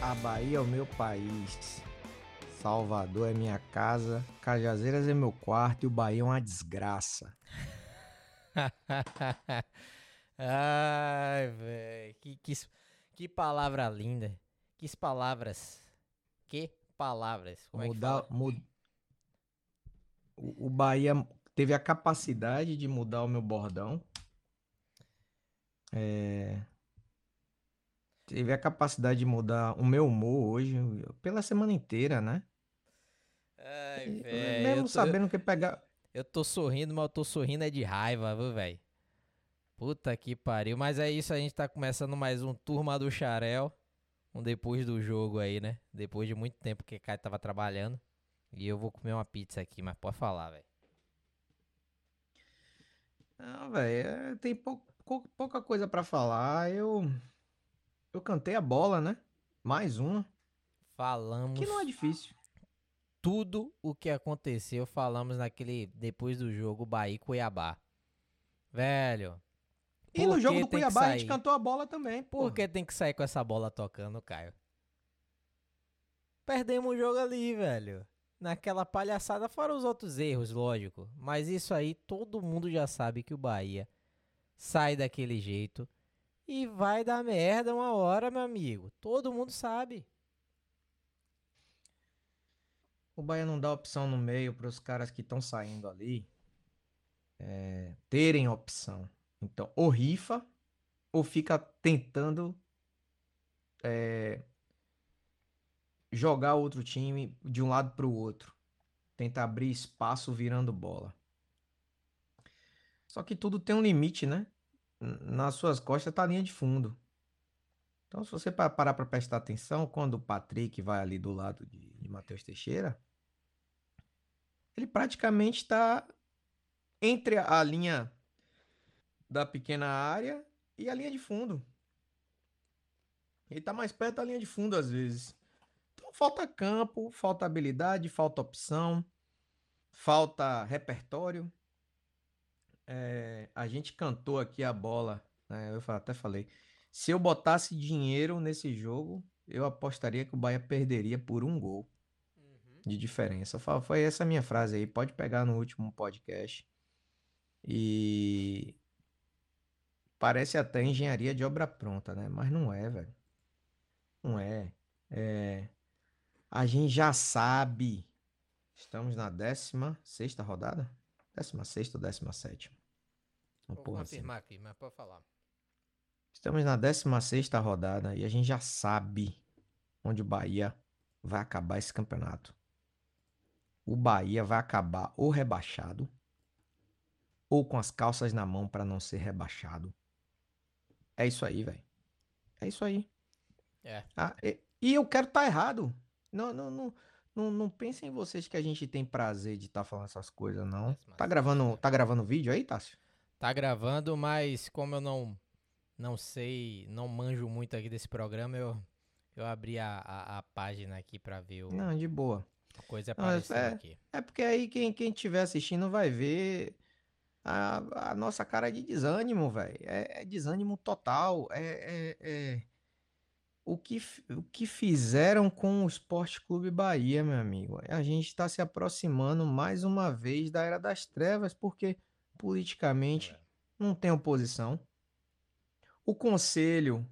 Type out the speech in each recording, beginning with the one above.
A Bahia é o meu país. Salvador é minha casa. Cajazeiras é meu quarto e o Bahia é uma desgraça. Ai, velho. Que, que, que palavra linda. Que palavras. Que palavras. Como mudar, é que mud... o, o Bahia teve a capacidade de mudar o meu bordão. É... Teve a capacidade de mudar o meu humor hoje pela semana inteira, né? Ai, velho. Mesmo tô... sabendo que pegar. Eu tô sorrindo, mas eu tô sorrindo é de raiva, viu, velho? Puta que pariu. Mas é isso, a gente tá começando mais um Turma do Xarel. Um depois do jogo aí, né? Depois de muito tempo que o Caio tava trabalhando. E eu vou comer uma pizza aqui, mas pode falar, velho. Não, velho, é, tem pou, pouca coisa para falar. Eu eu cantei a bola, né? Mais uma. Falamos. Que não é difícil. Tudo o que aconteceu, falamos naquele depois do jogo Bahia Cuiabá. Velho. E no jogo do Cuiabá a gente cantou a bola também. Porra. Por que tem que sair com essa bola tocando, Caio? Perdemos o jogo ali, velho. Naquela palhaçada, fora os outros erros, lógico. Mas isso aí todo mundo já sabe que o Bahia sai daquele jeito e vai dar merda uma hora, meu amigo. Todo mundo sabe. O Bahia não dá opção no meio para os caras que estão saindo ali é, terem opção. Então, ou rifa, ou fica tentando é, jogar outro time de um lado para o outro. Tenta abrir espaço virando bola. Só que tudo tem um limite, né? Nas suas costas está a linha de fundo. Então, se você parar para prestar atenção, quando o Patrick vai ali do lado de, de Matheus Teixeira, ele praticamente está entre a linha da pequena área e a linha de fundo. Ele está mais perto da linha de fundo às vezes. Então falta campo, falta habilidade, falta opção, falta repertório é, a gente cantou aqui a bola, né? Eu até falei. Se eu botasse dinheiro nesse jogo, eu apostaria que o Bahia perderia por um gol uhum. de diferença. Foi essa minha frase aí. Pode pegar no último podcast. E parece até engenharia de obra pronta, né? Mas não é, velho. Não é. É. A gente já sabe. Estamos na 16 sexta rodada? 16 ou 17? Uma Vou porra confirmar assim. aqui, mas pode falar. Estamos na 16 rodada e a gente já sabe onde o Bahia vai acabar esse campeonato. O Bahia vai acabar ou rebaixado ou com as calças na mão para não ser rebaixado. É isso aí, velho. É isso aí. É. Ah, e, e, eu quero estar tá errado. Não, não, não, não, não pensem vocês que a gente tem prazer de estar tá falando essas coisas, não. Tá gravando, tá gravando vídeo aí, Tássio? Tá gravando, mas como eu não não sei, não manjo muito aqui desse programa, eu, eu abri a, a, a página aqui para ver o. Não, de boa. Coisa aparecendo é, aqui. É porque aí quem, quem estiver assistindo vai ver a, a nossa cara de desânimo, velho. É, é, desânimo total. É, é, é, o, que, o que fizeram com o Esporte Clube Bahia, meu amigo. A gente está se aproximando mais uma vez da Era das Trevas, porque politicamente é. não tem oposição. O conselho,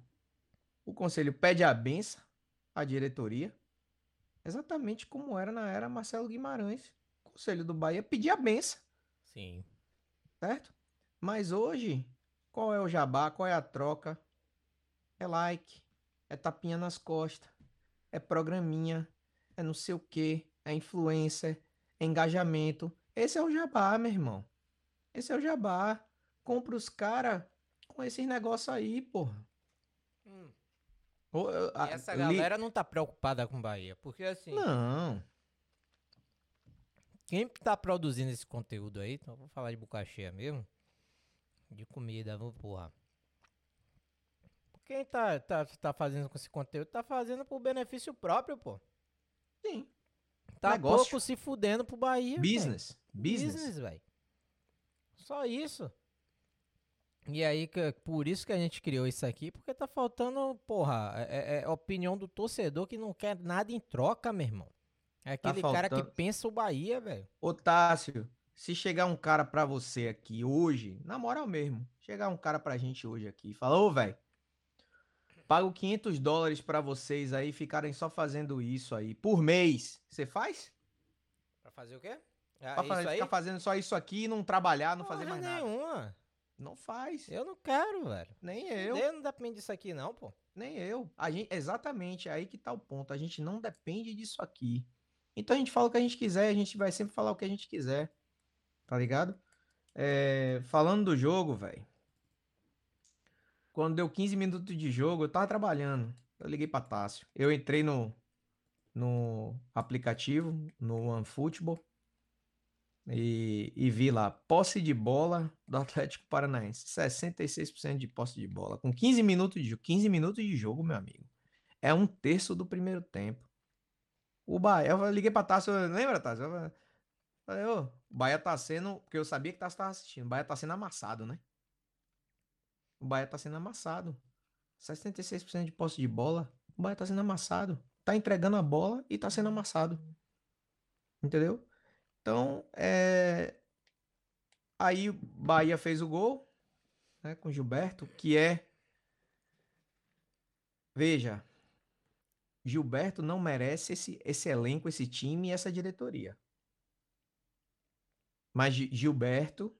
o conselho pede a benção à diretoria, exatamente como era na era Marcelo Guimarães. O conselho do Bahia pedia a benção. Sim. Certo? Mas hoje, qual é o jabá? Qual é a troca? É like, é tapinha nas costas, é programinha, é não sei o que, é influencer, é engajamento. Esse é o jabá, meu irmão. Esse é o jabá. Compra os caras com esses negócios aí, porra. Hum. e essa galera li... não tá preocupada com Bahia, porque assim. Não. Quem tá produzindo esse conteúdo aí, então vou falar de boca cheia mesmo. De comida, vamos porra. Quem tá, tá, tá fazendo com esse conteúdo tá fazendo por benefício próprio, pô. Sim. Tá Negócio. pouco se fudendo pro Bahia. Business. Véio. Business, velho. Só isso. E aí, por isso que a gente criou isso aqui, porque tá faltando, porra, é, é- é opinião do torcedor que não quer nada em troca, meu irmão. É aquele cara que pensa o Bahia, velho. Ô, Tássio, se chegar um cara pra você aqui hoje, na moral mesmo, chegar um cara pra gente hoje aqui e falar, ô, velho, pago 500 dólares pra vocês aí ficarem só fazendo isso aí por mês. Você faz? Pra fazer o quê? Ah, Pra fazer, ficar fazendo só isso aqui e não trabalhar, não fazer mais nada. nenhuma. Não faz. Eu não quero, velho. Nem eu. Eu não depende disso aqui, não, pô. Nem eu. A gente, exatamente, é aí que tá o ponto. A gente não depende disso aqui. Então a gente fala o que a gente quiser, a gente vai sempre falar o que a gente quiser. Tá ligado? É, falando do jogo, velho. Quando deu 15 minutos de jogo, eu tava trabalhando. Eu liguei pra Tássio. Eu entrei no, no aplicativo, no OneFootball. E, e vi lá, posse de bola do Atlético Paranaense. 66% de posse de bola. Com 15 minutos de, 15 minutos de jogo, meu amigo. É um terço do primeiro tempo. O Bahia, eu liguei pra Tássio, lembra, Tássio? Eu falei, ô, o Bahia tá sendo, porque eu sabia que Tássio tava assistindo, o Bahia tá sendo amassado, né? O Bahia tá sendo amassado. 66% de posse de bola, o Bahia tá sendo amassado. Tá entregando a bola e tá sendo amassado. Entendeu? Então, é... aí Bahia fez o gol, né, com Gilberto, que é Veja, Gilberto não merece esse, esse elenco, esse time e essa diretoria. Mas Gi- Gilberto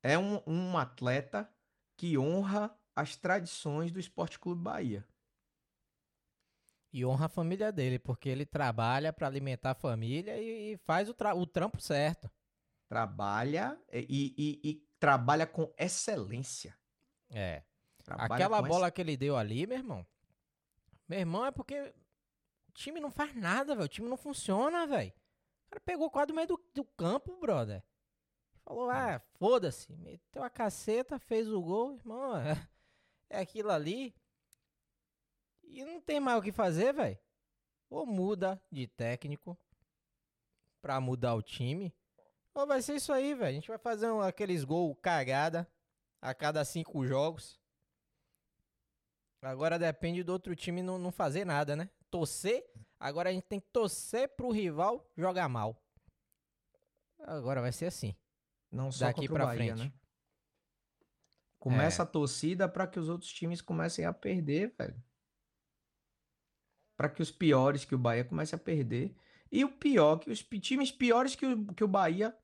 é um, um atleta que honra as tradições do Esporte Clube Bahia. E honra a família dele, porque ele trabalha pra alimentar a família e, e faz o, tra- o trampo certo. Trabalha e, e- e trabalha com excelência. É. Trabalha Aquela bola que ele deu ali, meu irmão. Meu irmão, é porque o time não faz nada, velho. O time não funciona, velho. O cara pegou quase do meio do, do campo, brother. Falou, ah, foda-se. Meteu a caceta, fez o gol, irmão. É, é aquilo ali. E não tem mais o que fazer, velho. Ou muda de técnico pra mudar o time. Ou vai ser isso aí, velho. A gente vai fazer um- aqueles gols cagada a cada cinco jogos. Agora depende do outro time não, não fazer nada, né? Torcer. Agora a gente tem que torcer pro rival jogar mal. Agora vai ser assim. Não só Daqui Bahia, frente. né? Começa É. a torcida para que os outros times comecem a perder, velho. Para que os piores que o Bahia comece a perder. E o pior, que os times piores que o, que o Bahia,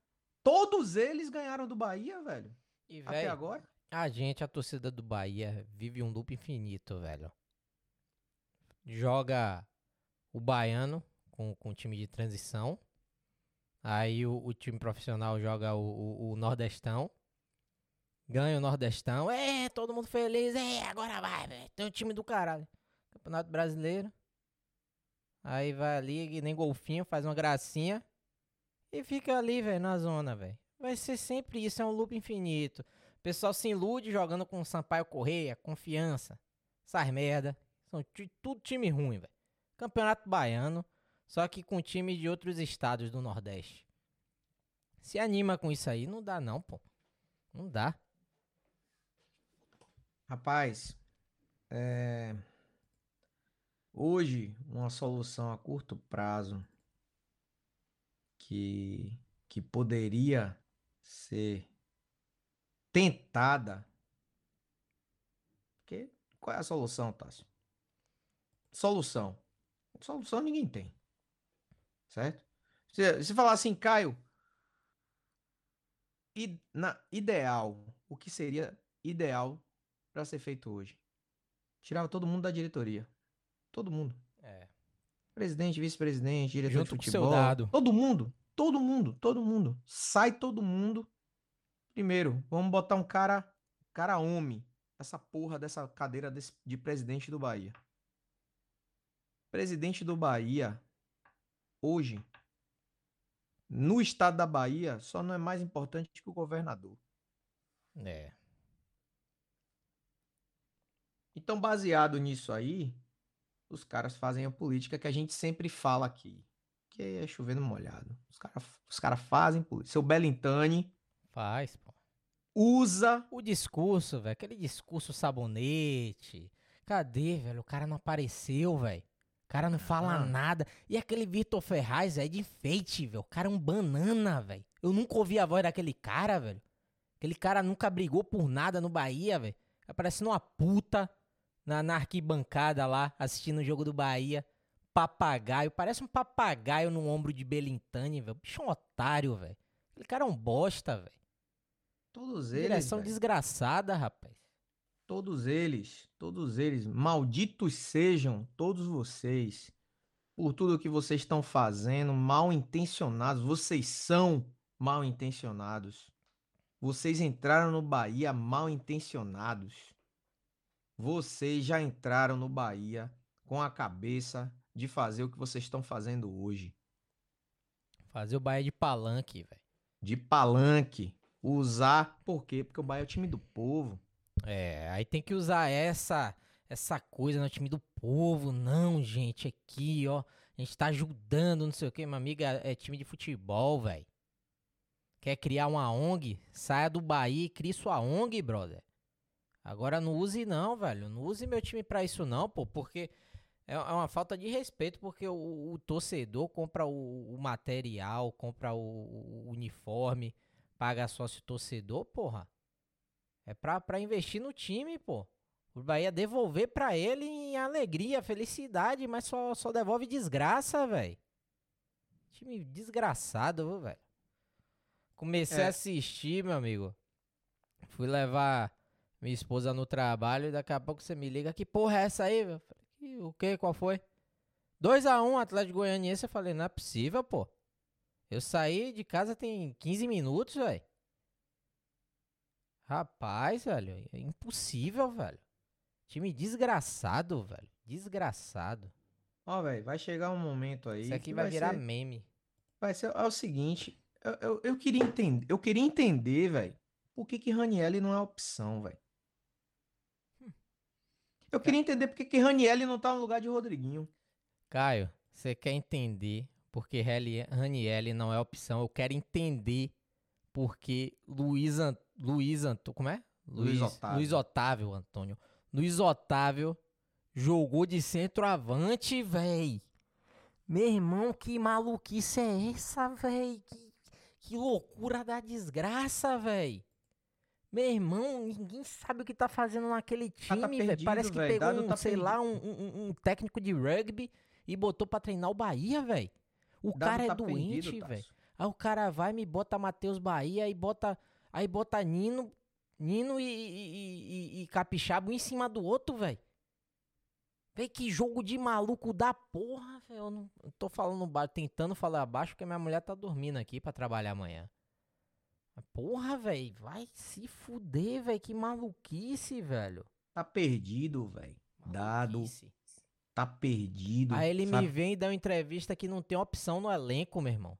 todos eles ganharam do Bahia, velho. E, Até velho, agora. a gente, a torcida do Bahia, vive um loop infinito, velho. Joga o baiano com, com o time de transição. Aí o, o time profissional joga o, o- o Nordestão. Ganha o Nordestão. É, todo mundo feliz. É, agora vai, velho. Tem um time do caralho. Campeonato Brasileiro. Aí vai ali, que nem golfinho, faz uma gracinha. E fica ali, velho, na zona, velho. Vai ser sempre isso, é um loop infinito. O pessoal se ilude jogando com Sampaio Correia, confiança. Essas merda. São tudo time ruim, velho. Campeonato baiano, só que com time de outros estados do Nordeste. Se anima com isso aí, não dá não, pô. Não dá. Rapaz, é, hoje uma solução a curto prazo que, que poderia ser tentada. Porque qual é a solução, Tássio? Solução. Solução ninguém tem. Certo? Se, se falar assim, Caio, i- na, ideal, o que seria ideal para ser feito hoje? Tirava todo mundo da diretoria. Todo mundo. É. Presidente, vice-presidente, diretor Junto de futebol. Todo mundo. Todo mundo. Todo mundo. Sai todo mundo. Primeiro, vamos botar um cara, cara homem, essa porra dessa cadeira desse- de presidente do Bahia. Presidente do Bahia, hoje, no estado da Bahia, só não é mais importante que o governador. É. Então, baseado nisso aí, os caras fazem a política que a gente sempre fala aqui, que é chovendo molhado. Os caras os cara fazem política. Seu Belintani, Faz, pô. usa. O discurso, velho. Aquele discurso sabonete. Cadê, velho? O cara não apareceu, velho. O cara não fala Ah. nada. E aquele Vitor Ferraz, é de enfeite, velho. O cara é um banana, velho. Eu nunca ouvi a voz daquele cara, velho. Aquele cara nunca brigou por nada no Bahia, velho. Tá parecendo uma puta na, na arquibancada lá, assistindo o jogo do Bahia. Papagaio. Parece um papagaio no ombro de Belintani, velho. Bicho é um otário, velho. Aquele cara é um bosta, velho. Todos eles. Direção velho. desgraçada, rapaz. Todos eles, todos eles, malditos sejam todos vocês por tudo que vocês estão fazendo, mal intencionados. Vocês são mal intencionados. Vocês entraram no Bahia mal intencionados. Vocês já entraram no Bahia com a cabeça de fazer o que vocês estão fazendo hoje. Fazer o Bahia de palanque, velho. De palanque. Usar. Por quê? Porque o Bahia é o time do povo. É, aí tem que usar essa essa coisa no time do povo. Não, gente, aqui, ó. A gente tá ajudando, não sei o quê. Minha amiga é time de futebol, velho. Quer criar uma ONG? Saia do Bahia e crie sua ONG, brother. Agora não use não, velho. Não use meu time pra isso não, pô. Porque é é uma falta de respeito. Porque o, o torcedor compra o, o material, compra o, o uniforme, paga sócio torcedor, porra. É pra, pra investir no time, pô. O Bahia devolver pra ele em alegria, felicidade, mas só, só devolve desgraça, velho. Time desgraçado, velho. Comecei É. a assistir, meu amigo. Fui levar minha esposa no trabalho e daqui a pouco você me liga. Que porra é essa aí, velho? Falei, "Que- O que? Qual foi? 2x1 Atlético Goianiense. Eu falei, não é possível, pô. Eu saí de casa tem 15 minutos, velho. Rapaz, velho, é impossível, velho. Time desgraçado, velho. Desgraçado. Ó, velho, vai chegar um momento aí. Isso aqui que vai virar ser- meme. Vai ser é o seguinte, eu, eu, eu queria entender, eu queria entender, velho, por que que Ranielli não é opção, velho. Eu queria entender por que Ranielli não tá no lugar de Rodriguinho. Caio, você quer entender porque Ranielli não é opção? Eu quero entender porque Luiz, An... Luiz Antônio. Como é? Luiz Otávio. Luiz Otávio, Antônio. Luiz Otávio jogou de centroavante, véi. Meu irmão, que maluquice é essa, véi? Que, que loucura da desgraça, véi. Meu irmão, ninguém sabe o que tá fazendo naquele Tá- tá time, velho. perdido, Parece que véi. pegou um, tá sei lá, um, um- um técnico de rugby e botou pra treinar o Bahia, velho. O Dado cara é tá perdido, doente, velho. Aí o cara vai me bota Matheus Bahia e bota aí bota Nino, Nino e, e, e- e Capixaba um em cima do outro, velho. Vê que jogo de maluco da porra, velho. Eu não eu tô falando tentando falar baixo porque minha mulher tá dormindo aqui pra trabalhar amanhã. Porra, velho, vai se fuder, velho. Que maluquice, velho. Tá perdido, velho. Dado, tá perdido. Aí ele me sabe? vem e dá uma entrevista que não tem opção no elenco, meu irmão.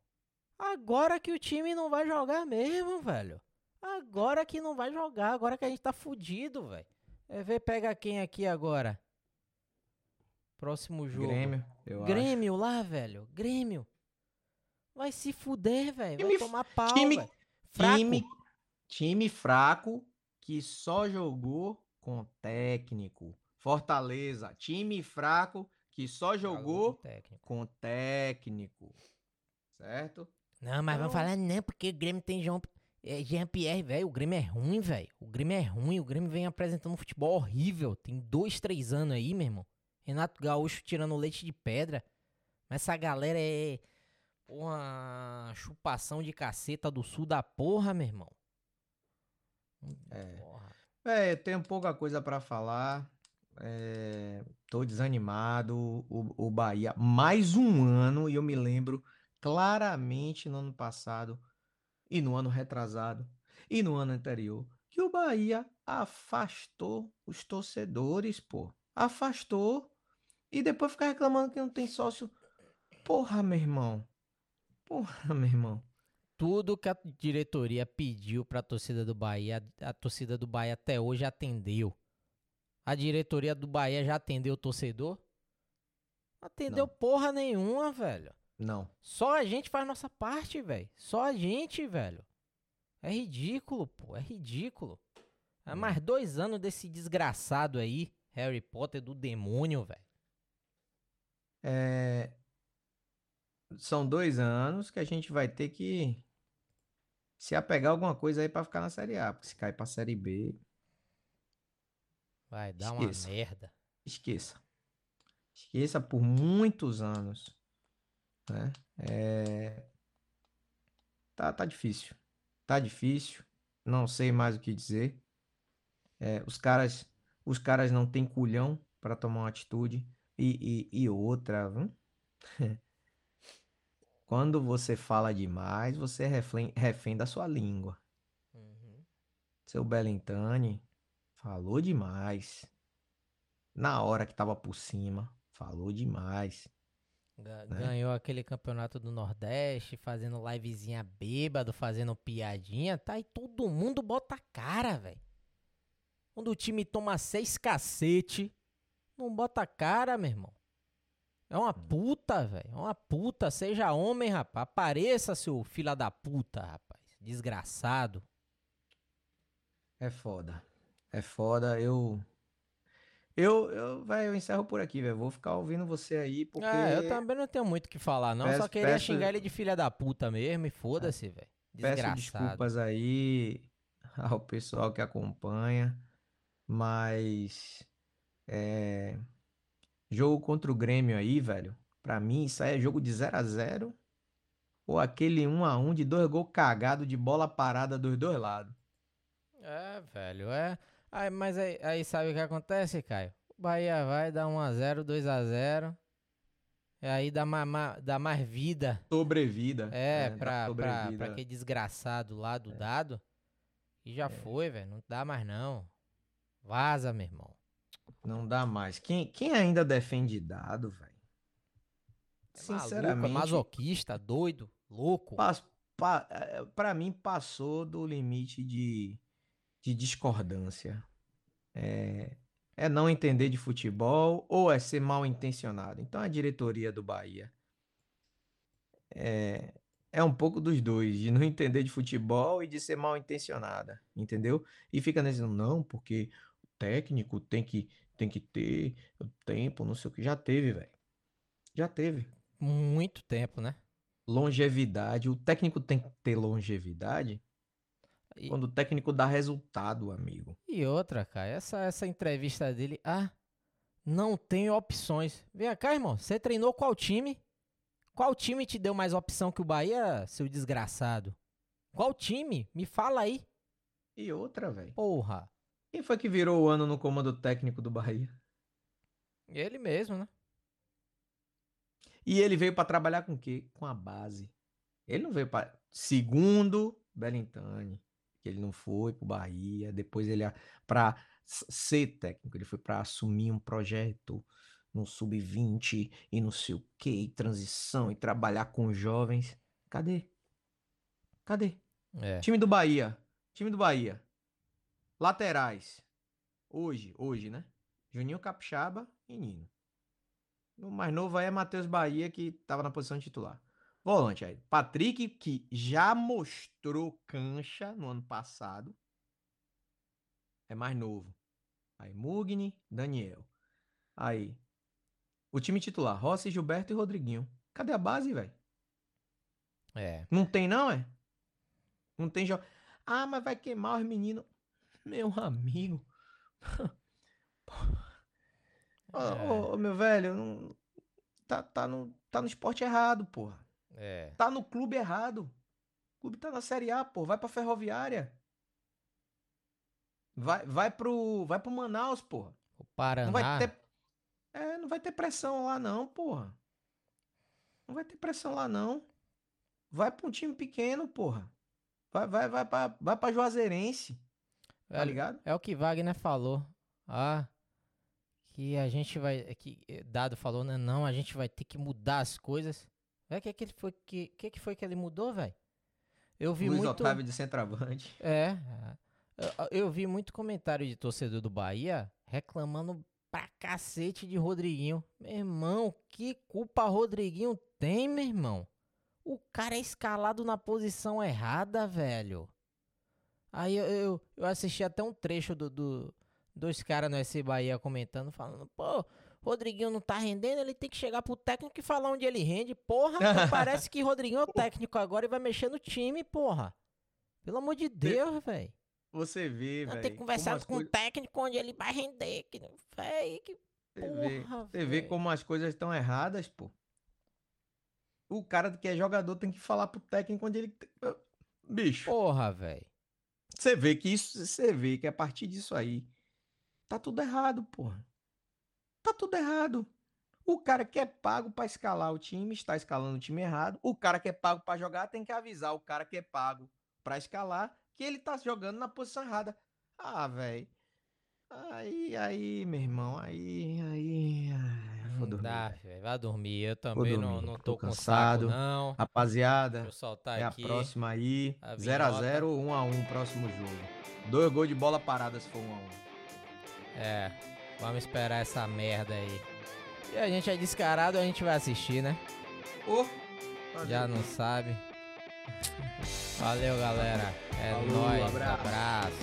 Agora que o time não vai jogar mesmo, velho. Agora que não vai jogar, agora que a gente tá fudido, velho. É ver pega quem aqui agora? Próximo jogo. Grêmio, eu acho. Grêmio lá, velho. Grêmio. Vai se fuder, velho. Vai Time- tomar pau, time-. Fraco. Time, time fraco que só jogou com técnico. Fortaleza, time fraco que só jogou técnico. com técnico. Certo? Não, mas vamos Então- falar não, porque o Grêmio tem João, é, Jean-Pierre, velho. O Grêmio é ruim, velho. O Grêmio é ruim. O Grêmio vem apresentando um futebol horrível. Tem dois, três anos aí, meu irmão. Renato Gaúcho tirando leite de pedra. Mas essa galera é. Uma chupação de caceta do sul da porra, meu irmão. É. Porra. É, eu tenho pouca coisa pra falar. É, tô desanimado. O, o Bahia, mais um ano, e eu me lembro claramente no ano passado, e no ano retrasado, e no ano anterior, que o Bahia afastou os torcedores, pô. Afastou. E depois ficar reclamando que não tem sócio. Porra, meu irmão. Porra, meu irmão. Tudo que a diretoria pediu pra torcida do Bahia, a a torcida do Bahia até hoje atendeu. A diretoria do Bahia já atendeu o torcedor? Atendeu Não. porra nenhuma, velho. Não. Só a gente faz nossa parte, velho. Só a gente, velho. É ridículo, pô. É ridículo. É mais dois anos desse desgraçado aí, Harry Potter do demônio, velho. É, São dois anos que a gente vai ter que se apegar alguma coisa aí pra ficar na Série A. Porque se cair pra Série B, Vai dar Esqueça. uma merda. esqueça. Esqueça por muitos anos. Né? É, Tá, tá difícil. Tá difícil. Não sei mais o que dizer. É, os caras, os caras não têm culhão pra tomar uma atitude. E, e, e outra, viu? Quando você fala demais, você é refém, refém da sua língua. Seu Bellintani falou demais. Na hora que tava por cima, falou demais. Né? Ganhou aquele campeonato do Nordeste, fazendo livezinha bêbado, fazendo piadinha, tá? E todo mundo bota a cara, velho. Quando o time toma seis cacete, não bota a cara, meu irmão. É uma puta, velho. É uma puta. Seja homem, rapaz. Apareça, seu filho da puta, rapaz. Desgraçado. É foda. É foda. Eu. Eu, eu, velho, eu encerro por aqui, velho. Vou ficar ouvindo você aí, porque. É, eu também não tenho muito o que falar, não. Só Peço- queria peço- xingar ele de filha da puta mesmo e foda-se, velho. Peço Desgraçado. desculpas aí ao pessoal que acompanha, mas é, jogo contra o Grêmio aí, velho. Pra mim, isso aí é jogo de 0 a 0 ou aquele 1 a 1 de dois gols cagados de bola parada dos dois lados. É, velho, é. Aí, mas aí, aí sabe o que acontece, Caio? O Bahia vai dar 1x0, 2x0. E aí dá, ma, dá mais vida. Sobrevida. É, dá pra, pra, sobrevida. pra aquele desgraçado lá do dado. E já foi, velho. Não dá mais não. Vaza, meu irmão. Não dá mais. Quem, quem ainda defende dado, velho? É maluco, é Sinceramente, masoquista, doido, louco. pas, pa, eh, pra mim passou do limite de, de discordância. É, é não entender de futebol ou é ser mal intencionado. Então a diretoria do Bahia é, é um pouco dos dois, de não entender de futebol e de ser mal intencionada, entendeu? E fica nesse, não, porque o técnico tem que, tem que ter tempo, não sei o que. Já teve, velho. Já teve Muito tempo, né? longevidade. O técnico tem que ter longevidade E, quando o técnico dá resultado, amigo. e outra, cara, essa, essa entrevista dele. Ah, não tem opções. Vem cá, irmão. Você treinou qual time? Qual time te deu mais opção que o Bahia, seu desgraçado? Qual time? Me fala aí. E outra, velho. Porra. Quem foi que virou o ano no comando técnico do Bahia? Ele mesmo, né? E ele veio pra trabalhar com o quê? Com a base. Ele não veio para segundo Belintani, que ele não foi pro Bahia, depois ele para ser técnico, ele foi pra assumir um projeto no sub-20 e não sei o quê, e transição e trabalhar com jovens. Cadê? Cadê? É. Time do Bahia. Time do Bahia. Laterais. Hoje, hoje, né? Juninho Capixaba e Nino. O mais novo aí é Matheus Bahia, que tava na posição de titular. Volante aí. Patrick, que já mostrou cancha no ano passado. É mais novo. Aí Mugni, Daniel. Aí. O time titular, Rossi, Gilberto e Rodriguinho. Cadê a base, velho? É. Não tem, não, é? Não tem jogo. Ah, mas vai queimar os meninos. Meu amigo. Ô, É. ô, ô, meu velho, não- tá, tá, no, tá no esporte errado, porra. É. Tá no clube errado. O clube tá na Série A, pô. Vai pra Ferroviária. Vai, vai pro, vai pro Manaus, porra. O Paraná. Não vai ter. É, não vai ter pressão lá, não, porra. Não vai ter pressão lá, não. Vai pra um time pequeno, porra. Vai, vai, vai pra, vai pra Juazeirense, tá Velho, ligado? É o que Wagner falou. Ah, que a gente vai. Que eh, Dado falou, né? Não, a gente vai ter que mudar as coisas. O que, que, ele foi, que, que, que foi que ele mudou, velho? Eu vi Luiz muito. Otávio de centroavante. É. Eu, eu vi muito comentário de torcedor do Bahia reclamando pra cacete de Rodriguinho. Meu irmão, que culpa Rodriguinho tem, meu irmão? O cara é escalado na posição errada, velho. Aí eu, eu, eu assisti até um trecho do, do dois caras no SC Bahia comentando, falando, pô, Rodriguinho não tá rendendo, ele tem que chegar pro técnico e falar onde ele rende. Porra, parece que Rodriguinho é o técnico agora e vai mexer no time, porra. Pelo amor de Deus, velho. Você vê, velho. Tem que conversar com o técnico onde ele vai render. Que, véio, que você vê, você vê como as coisas estão erradas, pô. O cara que é jogador tem que falar pro técnico onde ele. Bicho. Porra, velho. Você vê que isso. Você vê que a partir disso aí. Tá tudo errado, porra. Tá tudo errado. O cara que é pago para escalar o time está escalando o time errado. O cara que é pago para jogar tem que avisar o cara que é pago para escalar que ele tá jogando na posição errada. Ah, velho. Aí, aí, meu irmão, aí, aí. Vou dormir. Dá, véio, vai dormir. Eu também dormir. não, não tô, tô cansado. Saco, não. Rapaziada, é aqui. a próxima aí. 0x0 ou 1x1 próximo jogo. Dois gols de bola parada se for 1x1. É, vamos esperar essa merda aí. E a gente é descarado, a gente vai assistir, né? Oh, Já não sabe. Valeu, galera. É Falou, nóis. Um abraço. abraço.